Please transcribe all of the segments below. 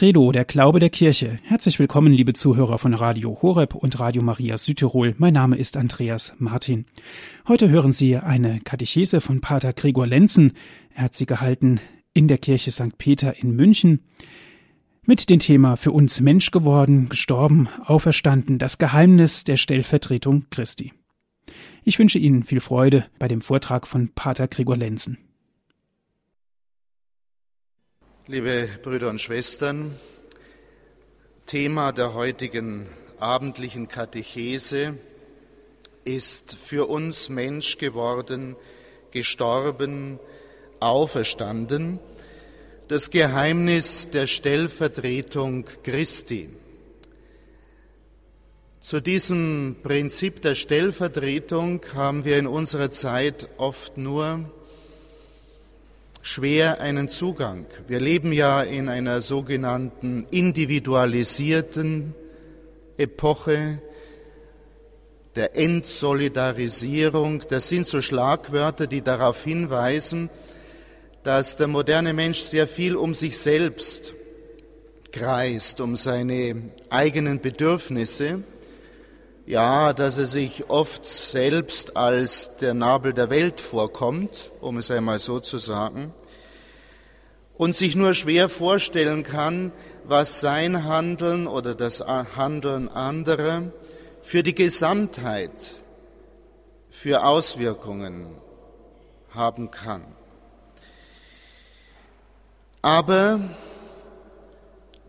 Credo, der Glaube der Kirche. Herzlich willkommen, liebe Zuhörer von Radio Horeb und Radio Maria Südtirol. Mein Name ist Andreas Martin. Heute hören Sie eine Katechese von Pater Gregor Lenzen. Er hat sie gehalten in der Kirche St. Peter in München mit dem Thema für uns Mensch geworden, gestorben, auferstanden, das Geheimnis der Stellvertretung Christi. Ich wünsche Ihnen viel Freude bei dem Vortrag von Pater Gregor Lenzen. Liebe Brüder und Schwestern, Thema der heutigen abendlichen Katechese ist für uns Mensch geworden, gestorben, auferstanden, das Geheimnis der Stellvertretung Christi. Zu diesem Prinzip der Stellvertretung haben wir in unserer Zeit oft nur schwer einen Zugang. Wir leben ja in einer sogenannten individualisierten Epoche der Entsolidarisierung. Das sind so Schlagwörter, die darauf hinweisen, dass der moderne Mensch sehr viel um sich selbst kreist, um seine eigenen Bedürfnisse. Ja, dass er sich oft selbst als der Nabel der Welt vorkommt, um es einmal so zu sagen, und sich nur schwer vorstellen kann, was sein Handeln oder das Handeln anderer für die Gesamtheit, für Auswirkungen haben kann. Aber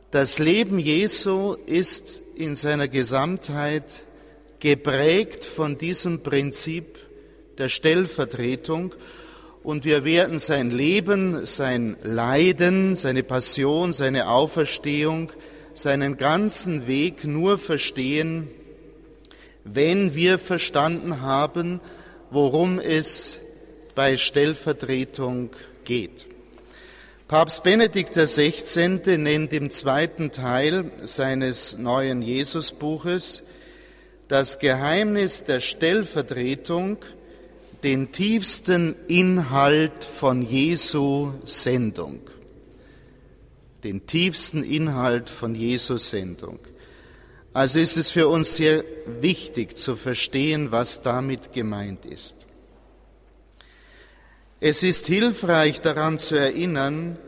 das Leben Jesu ist in seiner Gesamtheit geprägt von diesem Prinzip der Stellvertretung und wir werden sein Leben, sein Leiden, seine Passion, seine Auferstehung, seinen ganzen Weg nur verstehen, wenn wir verstanden haben, worum es bei Stellvertretung geht. Papst Benedikt XVI. nennt im zweiten Teil seines neuen Jesusbuches das Geheimnis der Stellvertretung den tiefsten Inhalt von Jesu Sendung. Den tiefsten Inhalt von Jesu Sendung. Also ist es für uns sehr wichtig zu verstehen, was damit gemeint ist. Es ist hilfreich daran zu erinnern,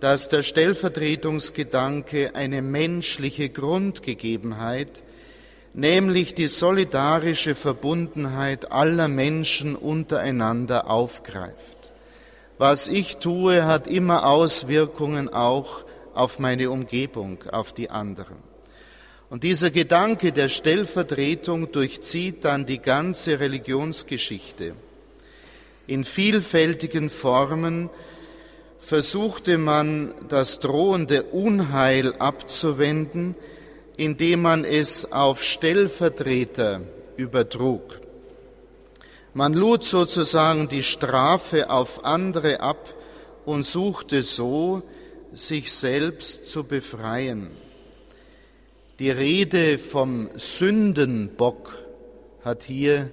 dass der Stellvertretungsgedanke eine menschliche Grundgegebenheit nämlich die solidarische Verbundenheit aller Menschen untereinander aufgreift. Was ich tue, hat immer Auswirkungen auch auf meine Umgebung, auf die anderen. Und dieser Gedanke der Stellvertretung durchzieht dann die ganze Religionsgeschichte. In vielfältigen Formen versuchte man das drohende Unheil abzuwenden, indem man es auf Stellvertreter übertrug. Man lud sozusagen die Strafe auf andere ab und suchte so, sich selbst zu befreien. Die Rede vom Sündenbock hat hier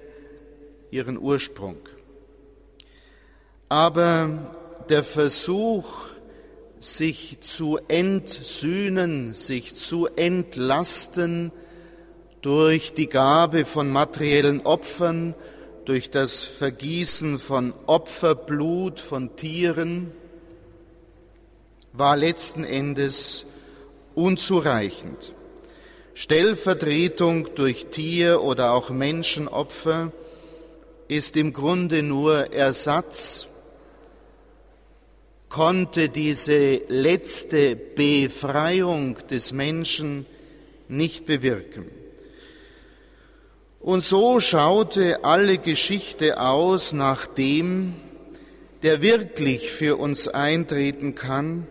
ihren Ursprung. Aber der Versuch, sich zu entsühnen, sich zu entlasten durch die Gabe von materiellen Opfern, durch das Vergießen von Opferblut von Tieren, war letzten Endes unzureichend. Stellvertretung durch Tier- oder auch Menschenopfer ist im Grunde nur Ersatz konnte diese letzte Befreiung des Menschen nicht bewirken. Und so schaute alle Geschichte aus nach dem, der wirklich für uns eintreten kann,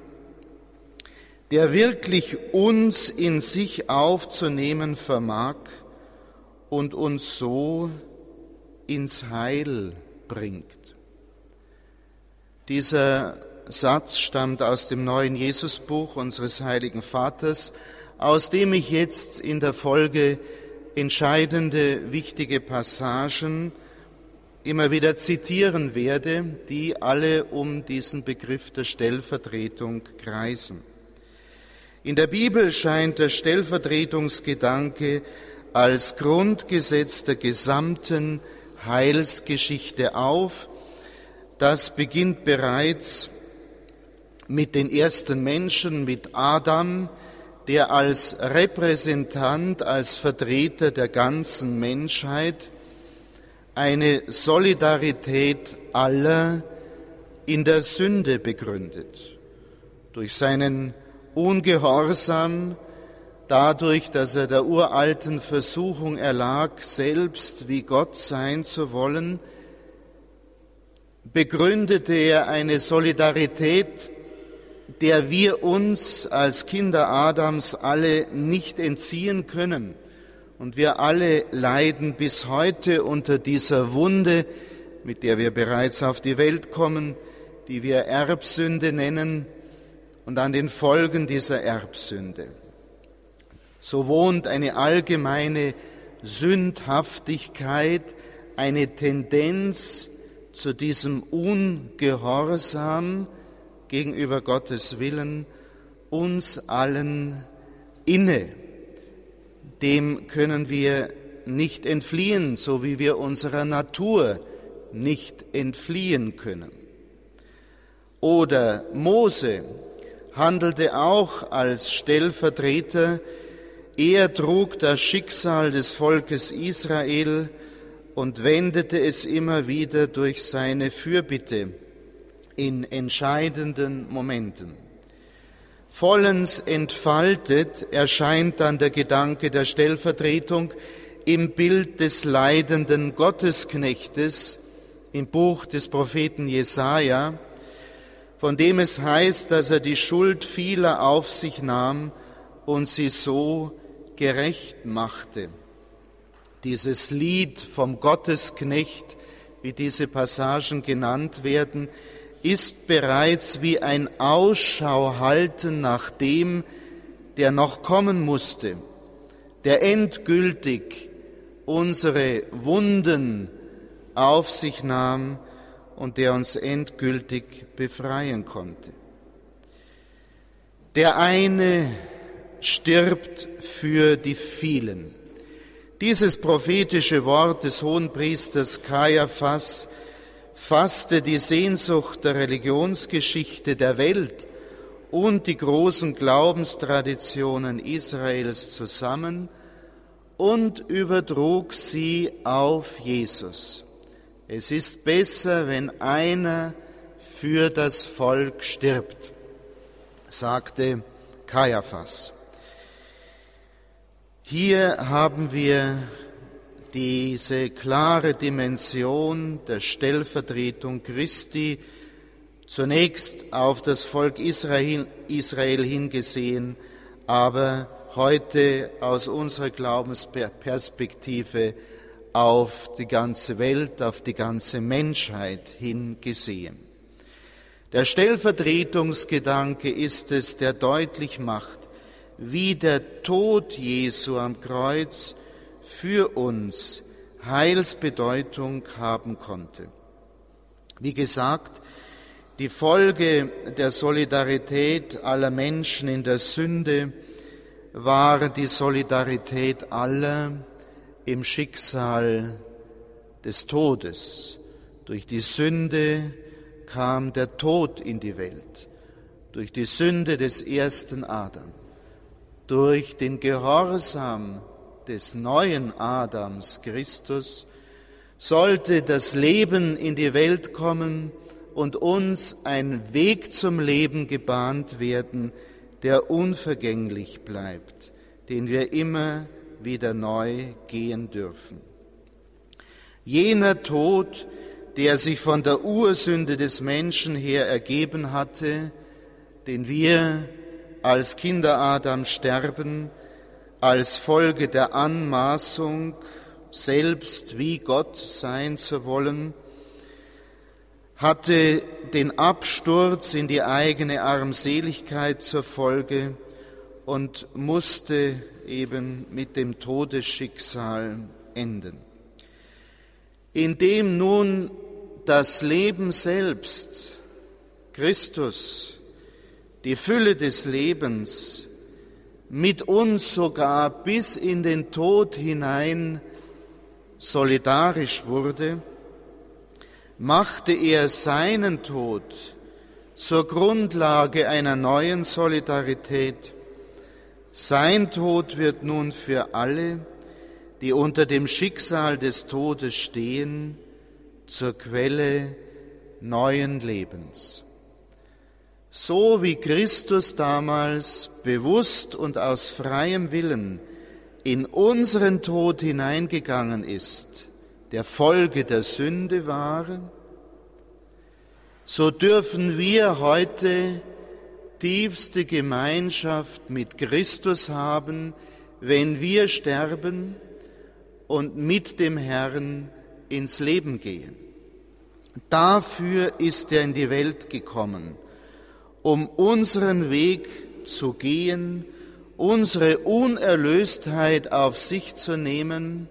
der wirklich uns in sich aufzunehmen vermag und uns so ins Heil bringt. Dieser Satz stammt aus dem neuen Jesusbuch unseres heiligen Vaters, aus dem ich jetzt in der Folge entscheidende, wichtige Passagen immer wieder zitieren werde, die alle um diesen Begriff der Stellvertretung kreisen. In der Bibel scheint der Stellvertretungsgedanke als Grundgesetz der gesamten Heilsgeschichte auf. Das beginnt bereits mit den ersten Menschen, mit Adam, der als Repräsentant, als Vertreter der ganzen Menschheit eine Solidarität aller in der Sünde begründet. Durch seinen Ungehorsam, dadurch, dass er der uralten Versuchung erlag, selbst wie Gott sein zu wollen, begründete er eine Solidarität, der wir uns als Kinder Adams alle nicht entziehen können. Und wir alle leiden bis heute unter dieser Wunde, mit der wir bereits auf die Welt kommen, die wir Erbsünde nennen, und an den Folgen dieser Erbsünde. So wohnt eine allgemeine Sündhaftigkeit, eine Tendenz zu diesem Ungehorsam gegenüber Gottes Willen uns allen inne. Dem können wir nicht entfliehen, so wie wir unserer Natur nicht entfliehen können. Oder Mose handelte auch als Stellvertreter er trug das Schicksal des Volkes Israel und wendete es immer wieder durch seine Fürbitte in entscheidenden Momenten. Vollends entfaltet erscheint dann der Gedanke der Stellvertretung im Bild des leidenden Gottesknechtes im Buch des Propheten Jesaja, von dem es heißt, dass er die Schuld vieler auf sich nahm und sie so gerecht machte. Dieses Lied vom Gottesknecht, wie diese Passagen genannt werden, ist bereits wie ein Ausschau halten nach dem, der noch kommen musste, der endgültig unsere Wunden auf sich nahm und der uns endgültig befreien konnte. Der eine stirbt für die vielen. Dieses prophetische Wort des Hohenpriesters Kaiaphas fasste die Sehnsucht der Religionsgeschichte der Welt und die großen Glaubenstraditionen Israels zusammen und übertrug sie auf Jesus. Es ist besser, wenn einer für das Volk stirbt, sagte Kaiaphas. Hier haben wir diese klare Dimension der Stellvertretung Christi zunächst auf das Volk Israel, Israel hingesehen, aber heute aus unserer Glaubensperspektive auf die ganze Welt, auf die ganze Menschheit hingesehen. Der Stellvertretungsgedanke ist es, der deutlich macht, wie der Tod Jesu am Kreuz für uns Heilsbedeutung haben konnte. Wie gesagt, die Folge der Solidarität aller Menschen in der Sünde war die Solidarität aller im Schicksal des Todes. Durch die Sünde kam der Tod in die Welt, durch die Sünde des ersten Adam durch den Gehorsam des neuen Adams Christus sollte das Leben in die Welt kommen und uns ein Weg zum Leben gebahnt werden, der unvergänglich bleibt, den wir immer wieder neu gehen dürfen. Jener Tod, der sich von der Ursünde des Menschen her ergeben hatte, den wir als Kinder Adam sterben, als Folge der Anmaßung, selbst wie Gott sein zu wollen, hatte den Absturz in die eigene Armseligkeit zur Folge und musste eben mit dem Todesschicksal enden. Indem nun das Leben selbst, Christus, die Fülle des Lebens mit uns sogar bis in den Tod hinein solidarisch wurde, machte er seinen Tod zur Grundlage einer neuen Solidarität. Sein Tod wird nun für alle, die unter dem Schicksal des Todes stehen, zur Quelle neuen Lebens. So wie Christus damals bewusst und aus freiem Willen in unseren Tod hineingegangen ist, der Folge der Sünde war, so dürfen wir heute tiefste Gemeinschaft mit Christus haben, wenn wir sterben und mit dem Herrn ins Leben gehen. Dafür ist er in die Welt gekommen, um unseren Weg zu gehen, unsere Unerlöstheit auf sich zu nehmen,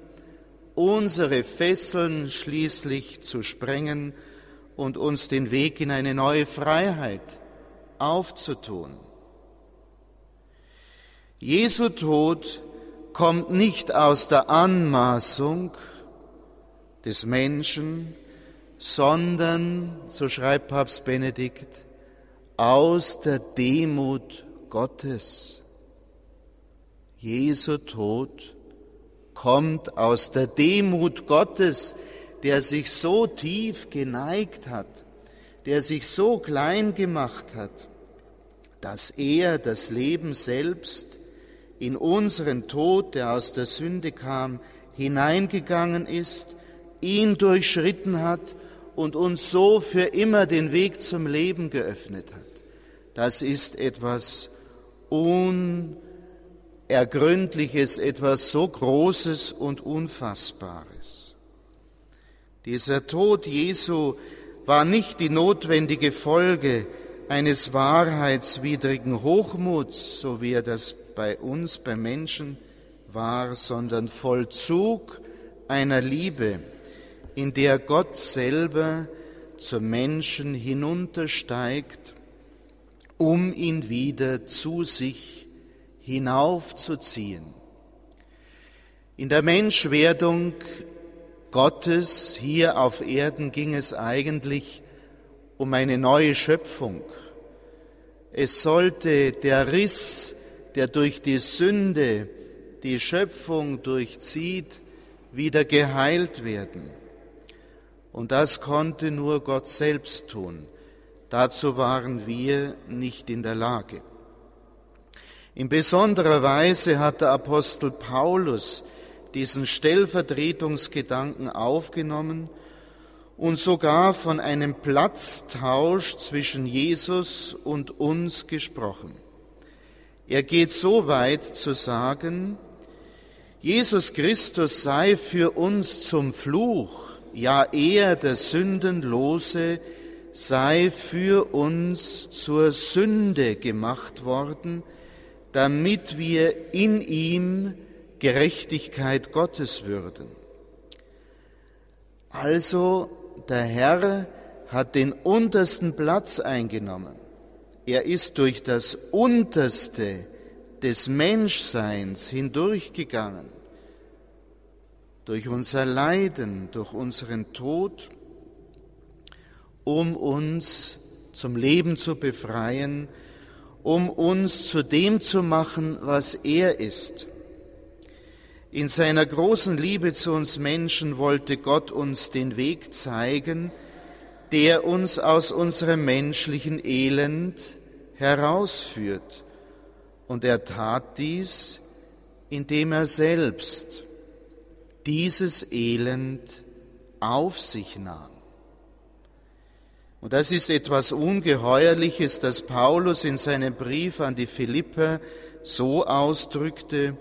unsere Fesseln schließlich zu sprengen und uns den Weg in eine neue Freiheit aufzutun. Jesu Tod kommt nicht aus der Anmaßung des Menschen, sondern, so schreibt Papst Benedikt, aus der Demut Gottes. Jesu Tod kommt aus der Demut Gottes, der sich so tief geneigt hat, der sich so klein gemacht hat, dass er das Leben selbst in unseren Tod, der aus der Sünde kam, hineingegangen ist, ihn durchschritten hat und uns so für immer den Weg zum Leben geöffnet hat. Das ist etwas Unergründliches, etwas so Großes und Unfassbares. Dieser Tod Jesu war nicht die notwendige Folge eines wahrheitswidrigen Hochmuts, so wie er das bei uns, bei Menschen war, sondern Vollzug einer Liebe, in der Gott selber zum Menschen hinuntersteigt, um ihn wieder zu sich hinaufzuziehen. In der Menschwerdung Gottes hier auf Erden ging es eigentlich um eine neue Schöpfung. Es sollte der Riss, der durch die Sünde die Schöpfung durchzieht, wieder geheilt werden. Und das konnte nur Gott selbst tun. Dazu waren wir nicht in der Lage. In besonderer Weise hat der Apostel Paulus diesen Stellvertretungsgedanken aufgenommen und sogar von einem Platztausch zwischen Jesus und uns gesprochen. Er geht so weit zu sagen, Jesus Christus sei für uns zum Fluch, ja er, der Sündenlose, sei für uns zur Sünde gemacht worden, damit wir in ihm Gerechtigkeit Gottes würden. Also der Herr hat den untersten Platz eingenommen. Er ist durch das Unterste des Menschseins hindurchgegangen, durch unser Leiden, durch unseren Tod, um uns zum Leben zu befreien, um uns zu dem zu machen, was er ist. In seiner großen Liebe zu uns Menschen wollte Gott uns den Weg zeigen, der uns aus unserem menschlichen Elend herausführt. Und er tat dies, indem er selbst dieses Elend auf sich nahm. Und das ist etwas Ungeheuerliches, das Paulus in seinem Brief an die Philipper so ausdrückte,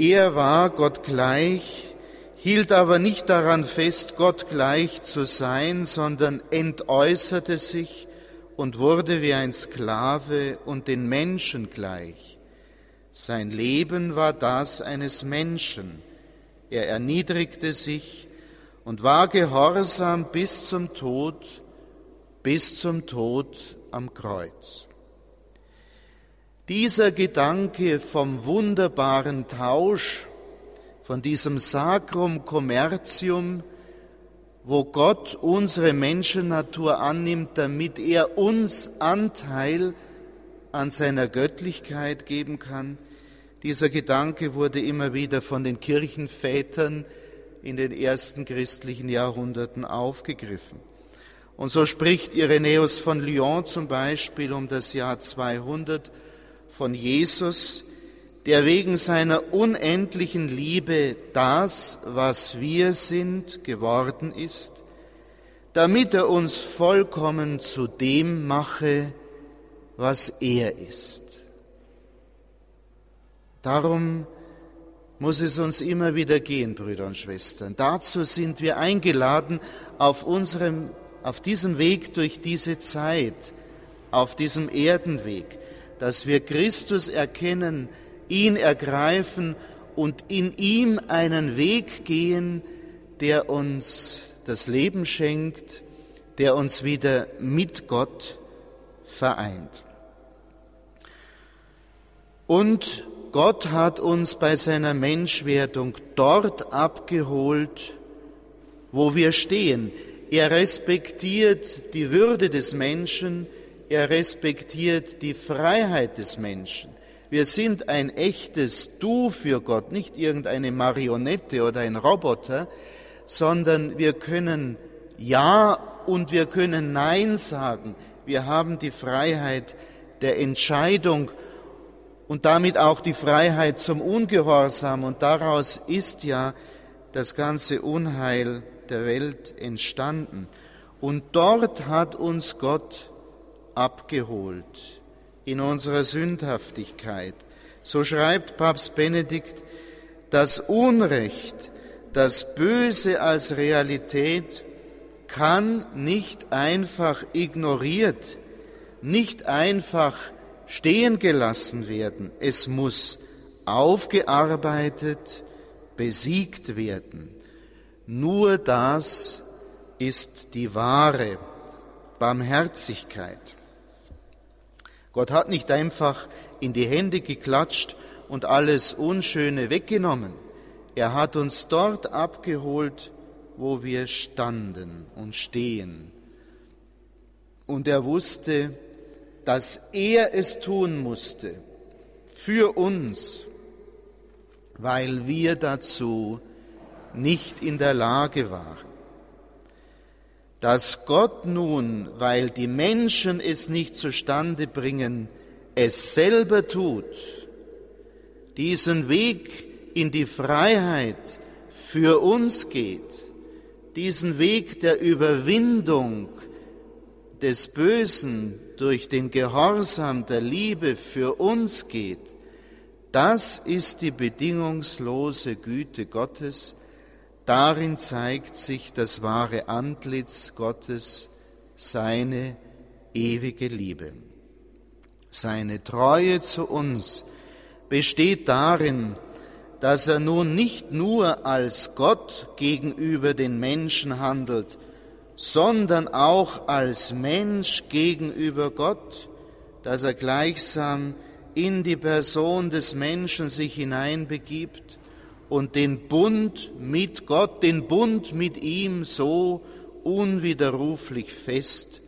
er war Gott gleich, hielt aber nicht daran fest, Gott gleich zu sein, sondern entäußerte sich und wurde wie ein Sklave und den Menschen gleich. Sein Leben war das eines Menschen. Er erniedrigte sich und war gehorsam bis zum Tod, bis zum Tod am Kreuz. Dieser Gedanke vom wunderbaren Tausch, von diesem Sacrum Commercium, wo Gott unsere Menschennatur annimmt, damit er uns Anteil an seiner Göttlichkeit geben kann. Dieser Gedanke wurde immer wieder von den Kirchenvätern in den ersten christlichen Jahrhunderten aufgegriffen. Und so spricht Irenäus von Lyon zum Beispiel um das Jahr 200 von Jesus, der wegen seiner unendlichen Liebe das, was wir sind, geworden ist, damit er uns vollkommen zu dem mache, was er ist. Darum muss es uns immer wieder gehen, Brüder und Schwestern. Dazu sind wir eingeladen auf unserem, auf diesem Weg durch diese Zeit, auf diesem Erdenweg, dass wir Christus erkennen, ihn ergreifen und in ihm einen Weg gehen, der uns das Leben schenkt, der uns wieder mit Gott vereint. Und Gott hat uns bei seiner Menschwerdung dort abgeholt, wo wir stehen. Er respektiert die Würde des Menschen, er respektiert die Freiheit des Menschen. Wir sind ein echtes Du für Gott, nicht irgendeine Marionette oder ein Roboter, sondern wir können Ja und wir können Nein sagen. Wir haben die Freiheit der Entscheidung und damit auch die Freiheit zum Ungehorsam. Und daraus ist ja das ganze Unheil der Welt entstanden. Und dort hat uns Gott abgeholt in unserer Sündhaftigkeit. So schreibt Papst Benedikt, das Unrecht, das Böse als Realität kann nicht einfach ignoriert, nicht einfach stehen gelassen werden. Es muss aufgearbeitet, besiegt werden. Nur das ist die wahre Barmherzigkeit. Gott hat nicht einfach in die Hände geklatscht und alles Unschöne weggenommen. Er hat uns dort abgeholt, wo wir standen und stehen. Und er wusste, dass er es tun musste für uns, weil wir dazu nicht in der Lage waren. Dass Gott nun, weil die Menschen es nicht zustande bringen, es selber tut, diesen Weg in die Freiheit für uns geht, diesen Weg der Überwindung des Bösen durch den Gehorsam der Liebe für uns geht, das ist die bedingungslose Güte Gottes, Darin zeigt sich das wahre Antlitz Gottes, seine ewige Liebe. Seine Treue zu uns besteht darin, dass er nun nicht nur als Gott gegenüber den Menschen handelt, sondern auch als Mensch gegenüber Gott, dass er gleichsam in die Person des Menschen sich hineinbegibt und den Bund mit Gott, den Bund mit ihm so unwiderruflich fest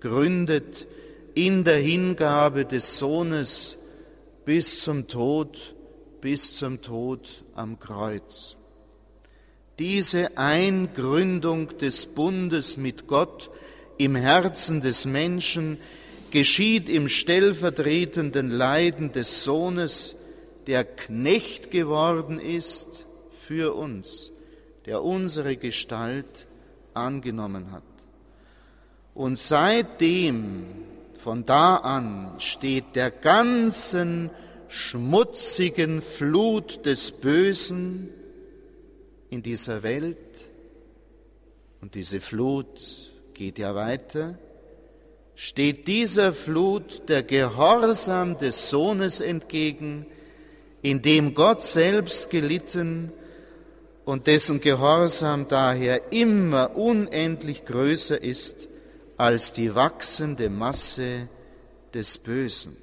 gründet in der Hingabe des Sohnes bis zum Tod, bis zum Tod am Kreuz. Diese Eingründung des Bundes mit Gott im Herzen des Menschen geschieht im stellvertretenden Leiden des Sohnes, der Knecht geworden ist für uns, der unsere Gestalt angenommen hat. Und seitdem, von da an, steht der ganzen schmutzigen Flut des Bösen in dieser Welt, und diese Flut geht ja weiter, steht dieser Flut der Gehorsam des Sohnes entgegen, in dem Gott selbst gelitten und dessen Gehorsam daher immer unendlich größer ist als die wachsende Masse des Bösen.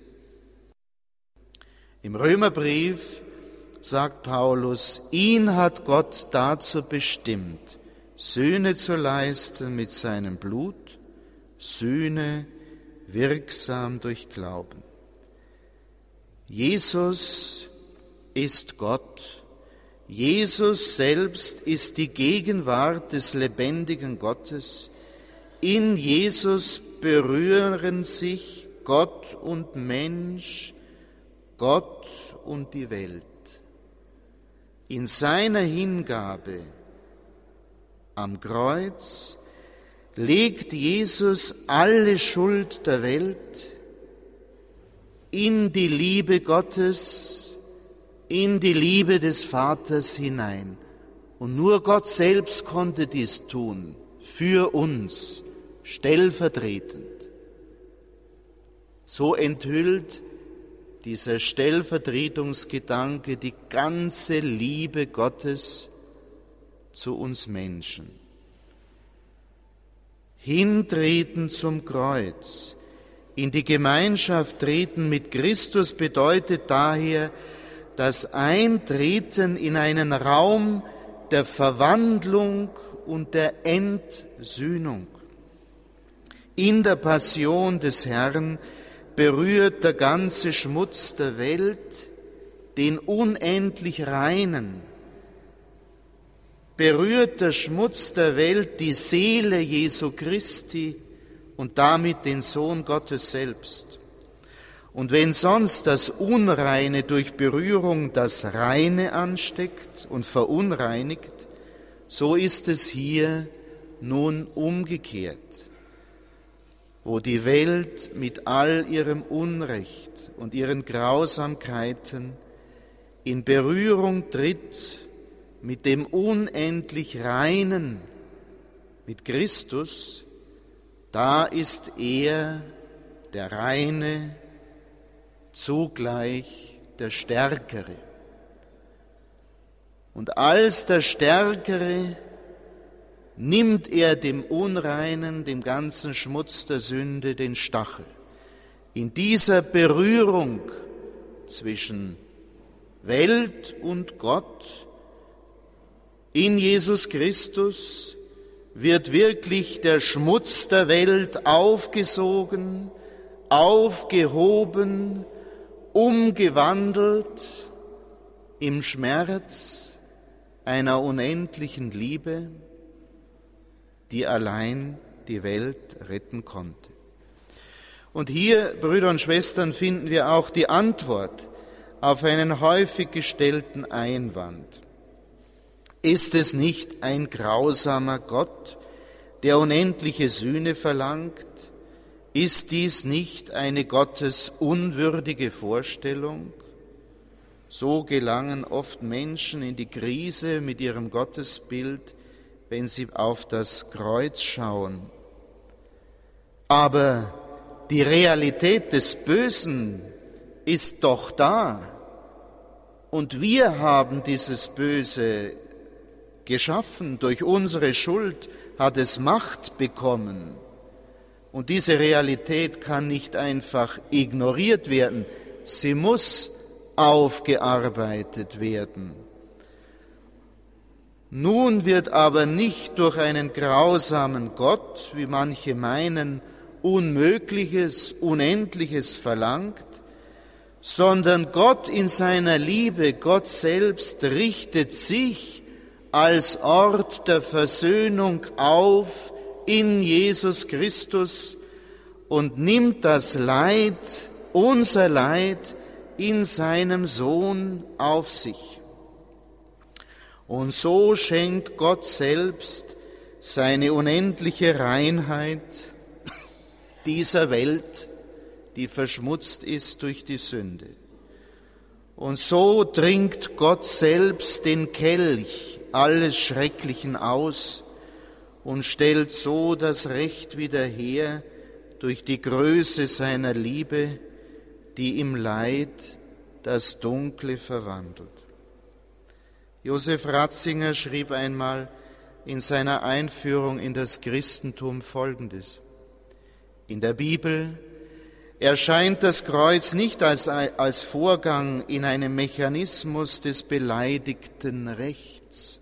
Im Römerbrief sagt Paulus, ihn hat Gott dazu bestimmt, Sühne zu leisten mit seinem Blut, Sühne wirksam durch Glauben. Jesus ist Gott. Jesus selbst ist die Gegenwart des lebendigen Gottes. In Jesus berühren sich Gott und Mensch, Gott und die Welt. In seiner Hingabe am Kreuz legt Jesus alle Schuld der Welt in die Liebe Gottes, in die Liebe des Vaters hinein. Und nur Gott selbst konnte dies tun, für uns, stellvertretend. So enthüllt dieser Stellvertretungsgedanke die ganze Liebe Gottes zu uns Menschen. Hintreten zum Kreuz, in die Gemeinschaft treten mit Christus bedeutet daher das Eintreten in einen Raum der Verwandlung und der Entsühnung. In der Passion des Herrn berührt der ganze Schmutz der Welt den unendlich reinen, berührt der Schmutz der Welt die Seele Jesu Christi und damit den Sohn Gottes selbst. Und wenn sonst das Unreine durch Berührung das Reine ansteckt und verunreinigt, so ist es hier nun umgekehrt, wo die Welt mit all ihrem Unrecht und ihren Grausamkeiten in Berührung tritt mit dem unendlich Reinen, mit Christus, da ist er der Reine, zugleich der Stärkere. Und als der Stärkere nimmt er dem Unreinen, dem ganzen Schmutz der Sünde den Stachel. In dieser Berührung zwischen Welt und Gott in Jesus Christus wird wirklich der Schmutz der Welt aufgesogen, aufgehoben, umgewandelt im Schmerz einer unendlichen Liebe, die allein die Welt retten konnte. Und hier, Brüder und Schwestern, finden wir auch die Antwort auf einen häufig gestellten Einwand. Ist es nicht ein grausamer Gott, der unendliche Sühne verlangt? Ist dies nicht eine Gottes unwürdige Vorstellung? So gelangen oft Menschen in die Krise mit ihrem Gottesbild, wenn sie auf das Kreuz schauen. Aber die Realität des Bösen ist doch da. Und wir haben dieses Böse geschaffen, durch unsere Schuld hat es Macht bekommen. Und diese Realität kann nicht einfach ignoriert werden, sie muss aufgearbeitet werden. Nun wird aber nicht durch einen grausamen Gott, wie manche meinen, Unmögliches, Unendliches verlangt, sondern Gott in seiner Liebe, Gott selbst richtet sich als Ort der Versöhnung auf in Jesus Christus und nimmt das Leid, unser Leid, in seinem Sohn auf sich. Und so schenkt Gott selbst seine unendliche Reinheit dieser Welt, die verschmutzt ist durch die Sünde. Und so trinkt Gott selbst den Kelch alles Schrecklichen aus und stellt so das Recht wieder her durch die Größe seiner Liebe, die im Leid das Dunkle verwandelt. Josef Ratzinger schrieb einmal in seiner Einführung in das Christentum Folgendes. In der Bibel erscheint das Kreuz nicht als, als Vorgang in einem Mechanismus des beleidigten Rechts.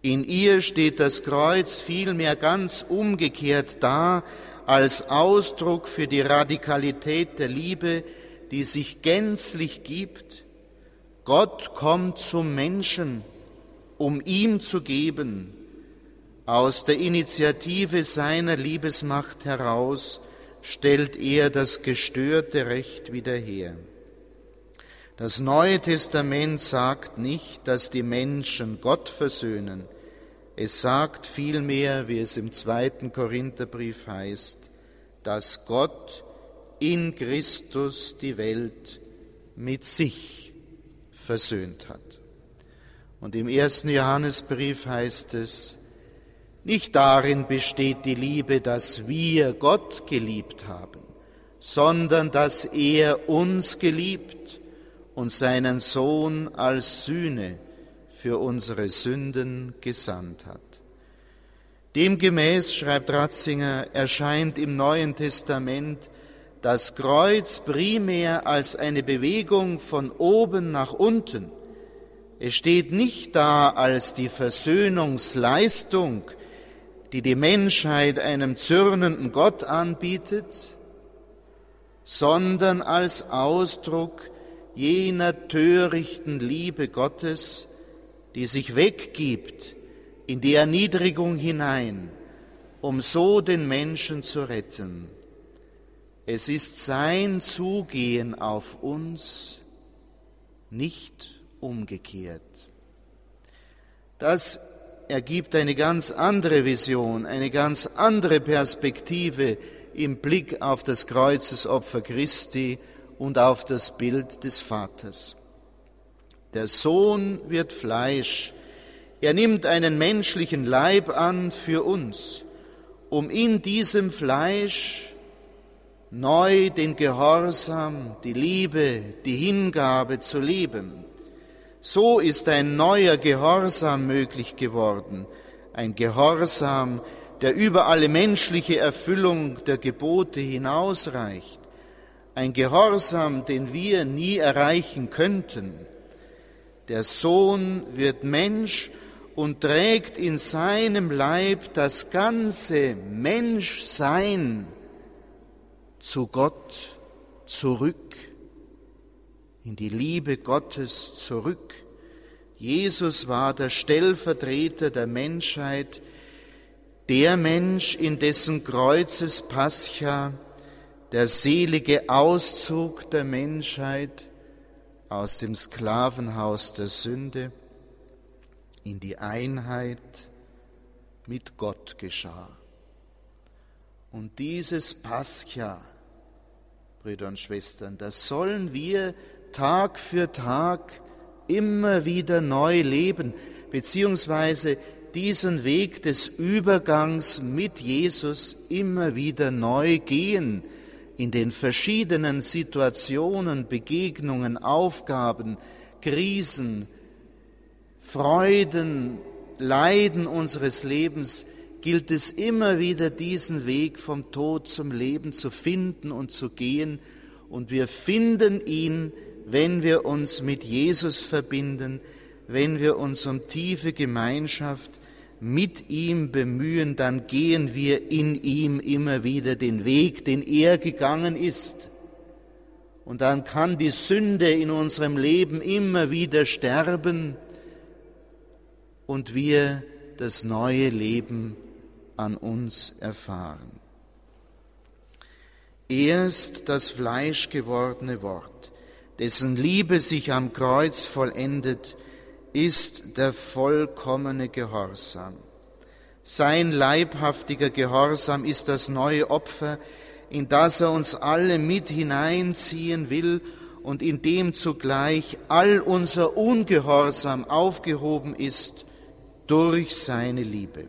In ihr steht das Kreuz vielmehr ganz umgekehrt da, als Ausdruck für die Radikalität der Liebe, die sich gänzlich gibt. Gott kommt zum Menschen, um ihm zu geben, aus der Initiative seiner Liebesmacht heraus, stellt er das gestörte Recht wieder her. Das Neue Testament sagt nicht, dass die Menschen Gott versöhnen. Es sagt vielmehr, wie es im zweiten Korintherbrief heißt, dass Gott in Christus die Welt mit sich versöhnt hat. Und im ersten Johannesbrief heißt es, nicht darin besteht die Liebe, dass wir Gott geliebt haben, sondern dass er uns geliebt und seinen Sohn als Sühne für unsere Sünden gesandt hat. Demgemäß, schreibt Ratzinger, erscheint im Neuen Testament das Kreuz primär als eine Bewegung von oben nach unten. Es steht nicht da als die Versöhnungsleistung, die die Menschheit einem zürnenden Gott anbietet, sondern als Ausdruck jener törichten Liebe Gottes, die sich weggibt in die Erniedrigung hinein, um so den Menschen zu retten. Es ist sein Zugehen auf uns, nicht umgekehrt. Das ergibt eine ganz andere Vision, eine ganz andere Perspektive im Blick auf das Kreuzesopfer Christi und auf das Bild des Vaters. Der Sohn wird Fleisch, er nimmt einen menschlichen Leib an für uns, um in diesem Fleisch neu den Gehorsam, die Liebe, die Hingabe zu leben. So ist ein neuer Gehorsam möglich geworden, ein Gehorsam, der über alle menschliche Erfüllung der Gebote hinausreicht, ein Gehorsam, den wir nie erreichen könnten. Der Sohn wird Mensch und trägt in seinem Leib das ganze Menschsein zu Gott zurück in die Liebe Gottes zurück. Jesus war der Stellvertreter der Menschheit, der Mensch, in dessen Kreuzes Pascha der selige Auszug der Menschheit aus dem Sklavenhaus der Sünde in die Einheit mit Gott geschah. Und dieses Pascha, Brüder und Schwestern, das sollen wir Tag für Tag immer wieder neu leben, beziehungsweise diesen Weg des Übergangs mit Jesus immer wieder neu gehen, in den verschiedenen Situationen, Begegnungen, Aufgaben, Krisen, Freuden, Leiden unseres Lebens gilt es immer wieder diesen Weg vom Tod zum Leben zu finden und zu gehen, und wir finden ihn wenn wir uns mit Jesus verbinden, wenn wir uns um tiefe Gemeinschaft mit ihm bemühen, dann gehen wir in ihm immer wieder den Weg, den er gegangen ist. Und dann kann die Sünde in unserem Leben immer wieder sterben und wir das neue Leben an uns erfahren. Erst das fleischgewordene Wort dessen Liebe sich am Kreuz vollendet, ist der vollkommene Gehorsam. Sein leibhaftiger Gehorsam ist das neue Opfer, in das er uns alle mit hineinziehen will und in dem zugleich all unser Ungehorsam aufgehoben ist durch seine Liebe.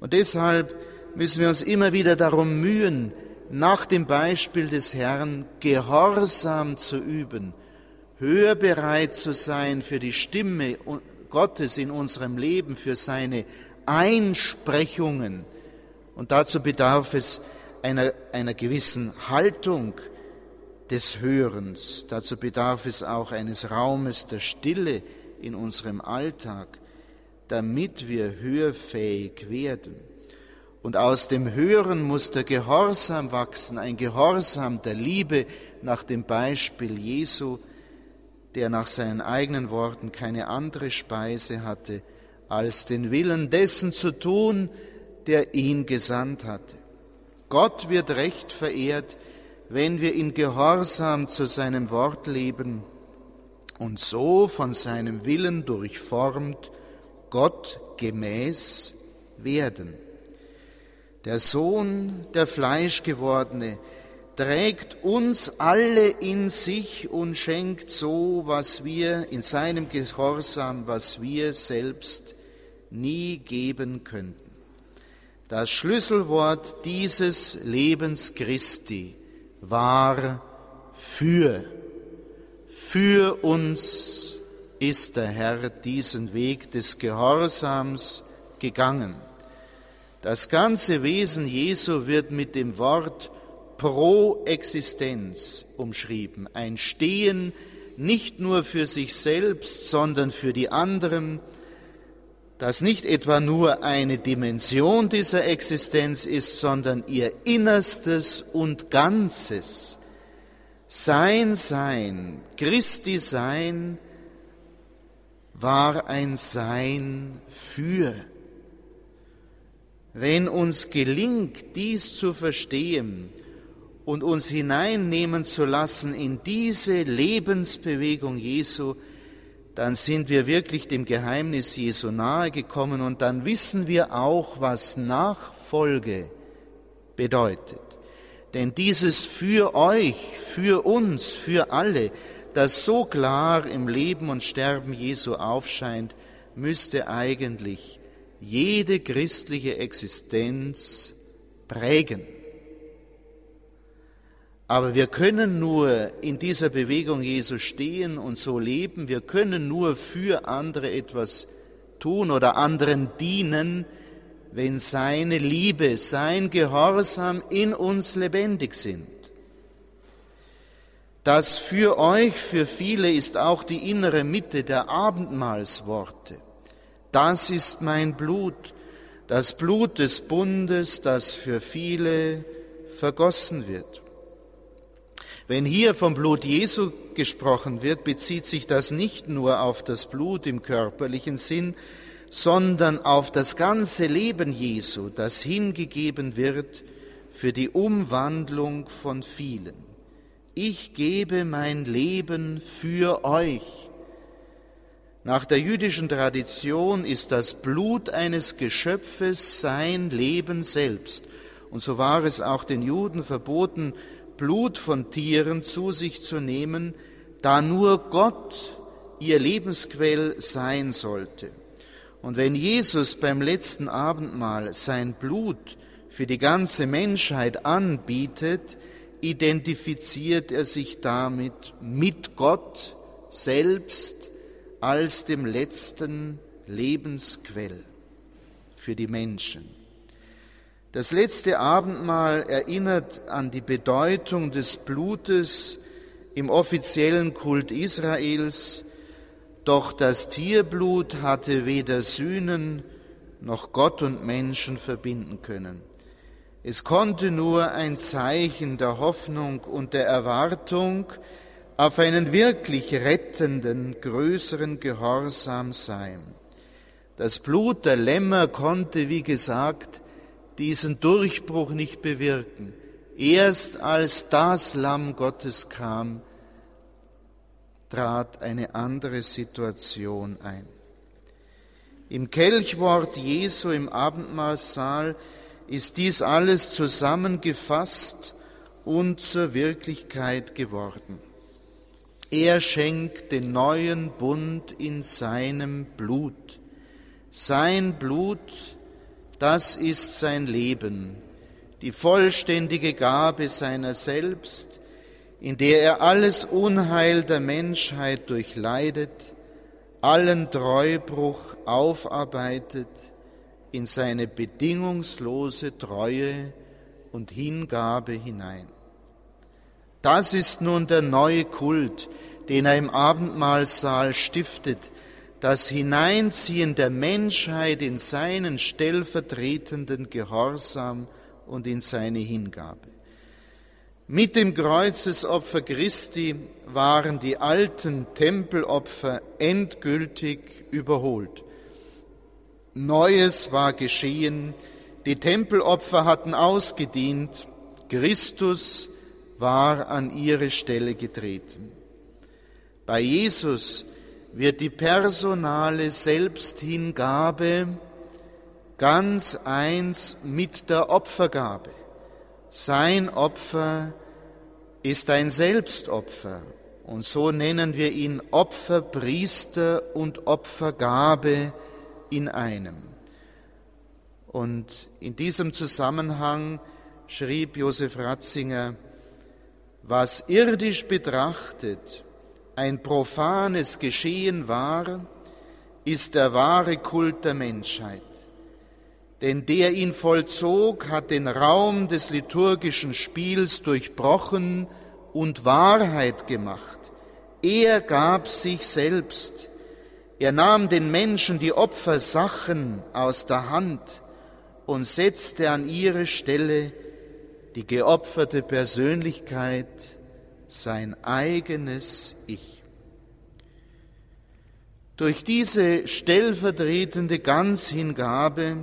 Und deshalb müssen wir uns immer wieder darum mühen, nach dem Beispiel des Herrn Gehorsam zu üben, hörbereit zu sein für die Stimme Gottes in unserem Leben, für seine Einsprechungen. Und dazu bedarf es einer, einer gewissen Haltung des Hörens. Dazu bedarf es auch eines Raumes der Stille in unserem Alltag, damit wir hörfähig werden. Und aus dem Hören muss der Gehorsam wachsen, ein Gehorsam der Liebe nach dem Beispiel Jesu, der nach seinen eigenen Worten keine andere Speise hatte, als den Willen dessen zu tun, der ihn gesandt hatte. Gott wird recht verehrt, wenn wir in Gehorsam zu seinem Wort leben und so von seinem Willen durchformt Gott gemäß werden. Der Sohn, der Fleischgewordene, trägt uns alle in sich und schenkt so, was wir in seinem Gehorsam, was wir selbst nie geben könnten. Das Schlüsselwort dieses Lebens Christi war für. Für uns ist der Herr diesen Weg des Gehorsams gegangen. Das ganze Wesen Jesu wird mit dem Wort pro Existenz umschrieben. Ein Stehen nicht nur für sich selbst, sondern für die anderen, das nicht etwa nur eine Dimension dieser Existenz ist, sondern ihr Innerstes und Ganzes. Sein Sein, Christi Sein, war ein Sein für. Wenn uns gelingt, dies zu verstehen und uns hineinnehmen zu lassen in diese Lebensbewegung Jesu, dann sind wir wirklich dem Geheimnis Jesu nahe gekommen und dann wissen wir auch, was Nachfolge bedeutet. Denn dieses für euch, für uns, für alle, das so klar im Leben und Sterben Jesu aufscheint, müsste eigentlich jede christliche Existenz prägen. Aber wir können nur in dieser Bewegung Jesu stehen und so leben. Wir können nur für andere etwas tun oder anderen dienen, wenn seine Liebe, sein Gehorsam in uns lebendig sind. Das für euch, für viele ist auch die innere Mitte der Abendmahlsworte. Das ist mein Blut, das Blut des Bundes, das für viele vergossen wird. Wenn hier vom Blut Jesu gesprochen wird, bezieht sich das nicht nur auf das Blut im körperlichen Sinn, sondern auf das ganze Leben Jesu, das hingegeben wird für die Umwandlung von vielen. Ich gebe mein Leben für euch. Nach der jüdischen Tradition ist das Blut eines Geschöpfes sein Leben selbst. Und so war es auch den Juden verboten, Blut von Tieren zu sich zu nehmen, da nur Gott ihr Lebensquell sein sollte. Und wenn Jesus beim letzten Abendmahl sein Blut für die ganze Menschheit anbietet, identifiziert er sich damit mit Gott selbst als dem letzten Lebensquell für die Menschen. Das letzte Abendmahl erinnert an die Bedeutung des Blutes im offiziellen Kult Israels, doch das Tierblut hatte weder Sühnen noch Gott und Menschen verbinden können. Es konnte nur ein Zeichen der Hoffnung und der Erwartung auf einen wirklich rettenden, größeren Gehorsam sein. Das Blut der Lämmer konnte, wie gesagt, diesen Durchbruch nicht bewirken. Erst als das Lamm Gottes kam, trat eine andere Situation ein. Im Kelchwort Jesu im Abendmahlsaal ist dies alles zusammengefasst und zur Wirklichkeit geworden. Er schenkt den neuen Bund in seinem Blut. Sein Blut das ist sein Leben, die vollständige Gabe seiner selbst, in der er alles Unheil der Menschheit durchleidet, allen Treubruch aufarbeitet, in seine bedingungslose Treue und Hingabe hinein. Das ist nun der neue Kult, den er im Abendmahlsaal stiftet, das Hineinziehen der Menschheit in seinen stellvertretenden Gehorsam und in seine Hingabe. Mit dem Kreuzesopfer Christi waren die alten Tempelopfer endgültig überholt. Neues war geschehen, die Tempelopfer hatten ausgedient, Christus war an ihre Stelle getreten. Bei Jesus wird die personale Selbsthingabe ganz eins mit der Opfergabe. Sein Opfer ist ein Selbstopfer und so nennen wir ihn Opferpriester und Opfergabe in einem. Und in diesem Zusammenhang schrieb Josef Ratzinger, was irdisch betrachtet ein profanes Geschehen war, ist der wahre Kult der Menschheit denn der ihn vollzog, hat den Raum des liturgischen Spiels durchbrochen und Wahrheit gemacht. Er gab sich selbst. Er nahm den Menschen die Opfersachen aus der Hand und setzte an ihre Stelle die geopferte Persönlichkeit, sein eigenes Ich. Durch diese stellvertretende Ganzhingabe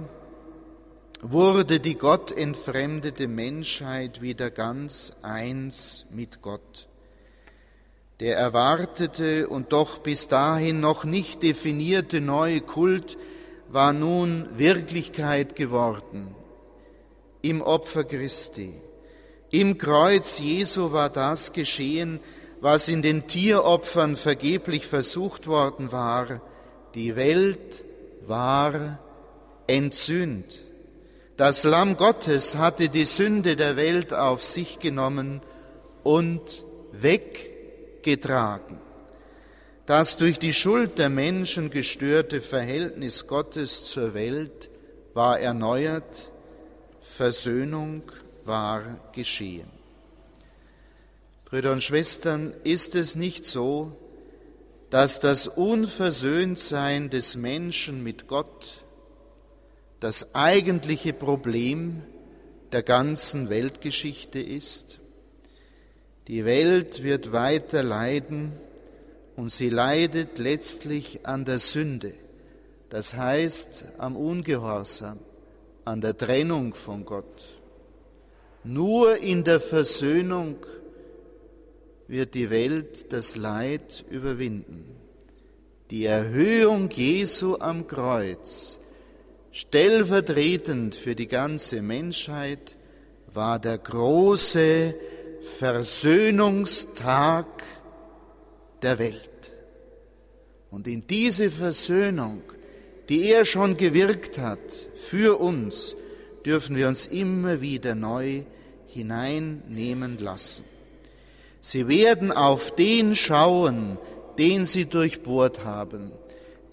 wurde die gottentfremdete Menschheit wieder ganz eins mit Gott. Der erwartete und doch bis dahin noch nicht definierte neue Kult war nun Wirklichkeit geworden. Im Opfer Christi, im Kreuz Jesu war das geschehen, was in den Tieropfern vergeblich versucht worden war. Die Welt war entzündet. Das Lamm Gottes hatte die Sünde der Welt auf sich genommen und weggetragen. Das durch die Schuld der Menschen gestörte Verhältnis Gottes zur Welt war erneuert, Versöhnung war geschehen. Brüder und Schwestern, ist es nicht so, dass das Unversöhntsein des Menschen mit Gott das eigentliche Problem der ganzen Weltgeschichte ist. Die Welt wird weiter leiden und sie leidet letztlich an der Sünde, das heißt am Ungehorsam, an der Trennung von Gott. Nur in der Versöhnung wird die Welt das Leid überwinden. Die Erhöhung Jesu am Kreuz Stellvertretend für die ganze Menschheit war der große Versöhnungstag der Welt. Und in diese Versöhnung, die er schon gewirkt hat für uns, dürfen wir uns immer wieder neu hineinnehmen lassen. Sie werden auf den schauen, den sie durchbohrt haben,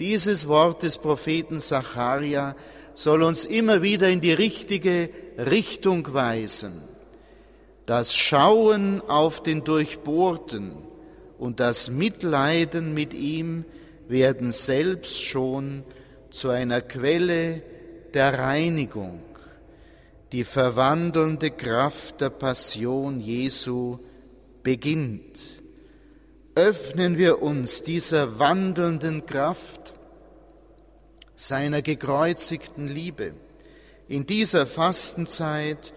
dieses Wort des Propheten Zacharia soll uns immer wieder in die richtige Richtung weisen. Das Schauen auf den Durchbohrten und das Mitleiden mit ihm werden selbst schon zu einer Quelle der Reinigung. Die verwandelnde Kraft der Passion Jesu beginnt öffnen wir uns dieser wandelnden Kraft seiner gekreuzigten Liebe in dieser Fastenzeit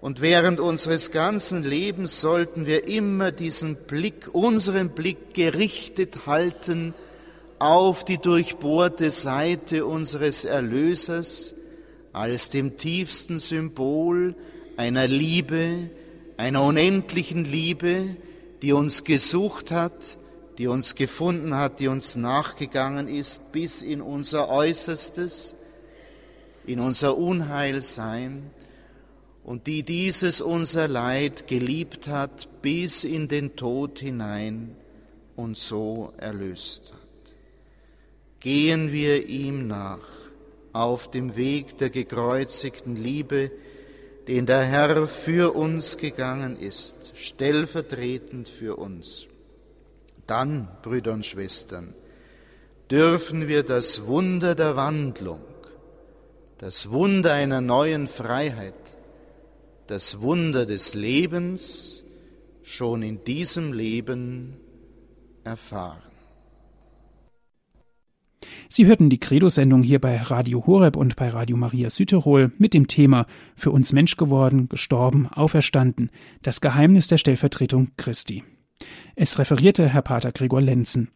und während unseres ganzen Lebens sollten wir immer diesen Blick, unseren Blick gerichtet halten auf die durchbohrte Seite unseres Erlösers als dem tiefsten Symbol einer Liebe, einer unendlichen Liebe, die uns gesucht hat, die uns gefunden hat, die uns nachgegangen ist bis in unser Äußerstes, in unser Unheilsein und die dieses unser Leid geliebt hat bis in den Tod hinein und so erlöst hat. Gehen wir ihm nach auf dem Weg der gekreuzigten Liebe, den der Herr für uns gegangen ist, stellvertretend für uns. Dann, Brüder und Schwestern, dürfen wir das Wunder der Wandlung, das Wunder einer neuen Freiheit, das Wunder des Lebens schon in diesem Leben erfahren. Sie hörten die Credo-Sendung hier bei Radio Horeb und bei Radio Maria Südtirol mit dem Thema Für uns Mensch geworden, gestorben, auferstanden, das Geheimnis der Stellvertretung Christi. Es referierte Herr Pater Gregor Lenzen.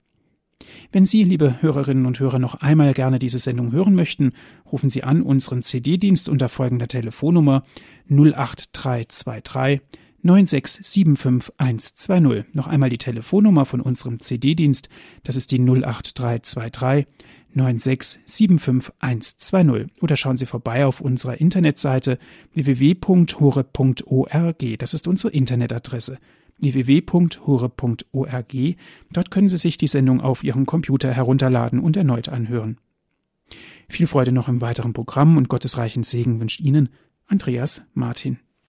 Wenn Sie, liebe Hörerinnen und Hörer, noch einmal gerne diese Sendung hören möchten, rufen Sie an unseren CD-Dienst unter folgender Telefonnummer 08323 9675120. Noch einmal die Telefonnummer von unserem CD-Dienst, das ist die 08323 9675120. Oder schauen Sie vorbei auf unserer Internetseite www.hore.org. Das ist unsere Internetadresse www.hore.org. Dort können Sie sich die Sendung auf Ihrem Computer herunterladen und erneut anhören. Viel Freude noch im weiteren Programm und Gottes reichen Segen wünscht Ihnen Andreas Martin.